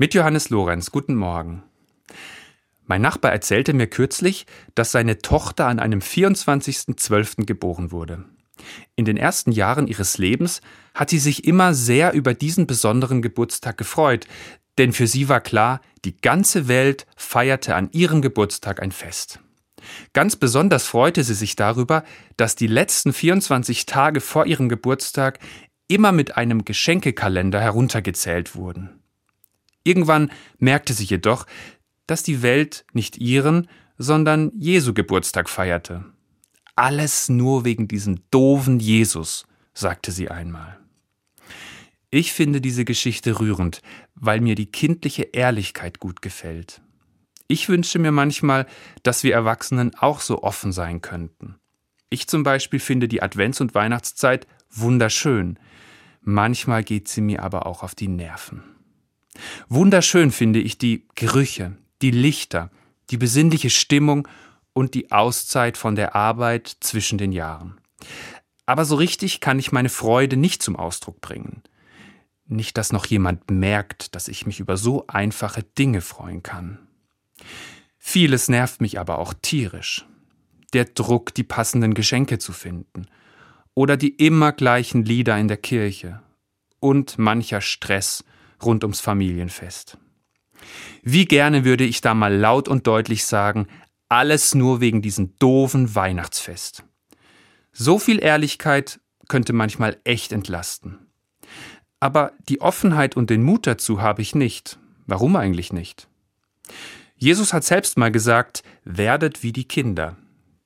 Mit Johannes Lorenz, guten Morgen. Mein Nachbar erzählte mir kürzlich, dass seine Tochter an einem 24.12. geboren wurde. In den ersten Jahren ihres Lebens hat sie sich immer sehr über diesen besonderen Geburtstag gefreut, denn für sie war klar, die ganze Welt feierte an ihrem Geburtstag ein Fest. Ganz besonders freute sie sich darüber, dass die letzten 24 Tage vor ihrem Geburtstag immer mit einem Geschenkekalender heruntergezählt wurden. Irgendwann merkte sie jedoch, dass die Welt nicht ihren, sondern Jesu Geburtstag feierte. Alles nur wegen diesem doofen Jesus, sagte sie einmal. Ich finde diese Geschichte rührend, weil mir die kindliche Ehrlichkeit gut gefällt. Ich wünsche mir manchmal, dass wir Erwachsenen auch so offen sein könnten. Ich zum Beispiel finde die Advents- und Weihnachtszeit wunderschön. Manchmal geht sie mir aber auch auf die Nerven. Wunderschön finde ich die Gerüche, die Lichter, die besinnliche Stimmung und die Auszeit von der Arbeit zwischen den Jahren. Aber so richtig kann ich meine Freude nicht zum Ausdruck bringen. Nicht, dass noch jemand merkt, dass ich mich über so einfache Dinge freuen kann. Vieles nervt mich aber auch tierisch. Der Druck, die passenden Geschenke zu finden. Oder die immer gleichen Lieder in der Kirche. Und mancher Stress, rund ums Familienfest. Wie gerne würde ich da mal laut und deutlich sagen, alles nur wegen diesem doofen Weihnachtsfest. So viel Ehrlichkeit könnte manchmal echt entlasten. Aber die Offenheit und den Mut dazu habe ich nicht. Warum eigentlich nicht? Jesus hat selbst mal gesagt, werdet wie die Kinder.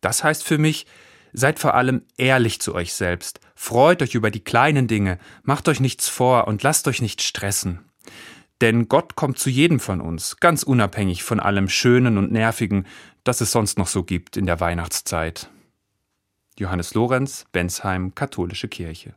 Das heißt für mich, Seid vor allem ehrlich zu euch selbst. Freut euch über die kleinen Dinge, macht euch nichts vor und lasst euch nicht stressen. Denn Gott kommt zu jedem von uns, ganz unabhängig von allem Schönen und Nervigen, das es sonst noch so gibt in der Weihnachtszeit. Johannes Lorenz, Bensheim, Katholische Kirche.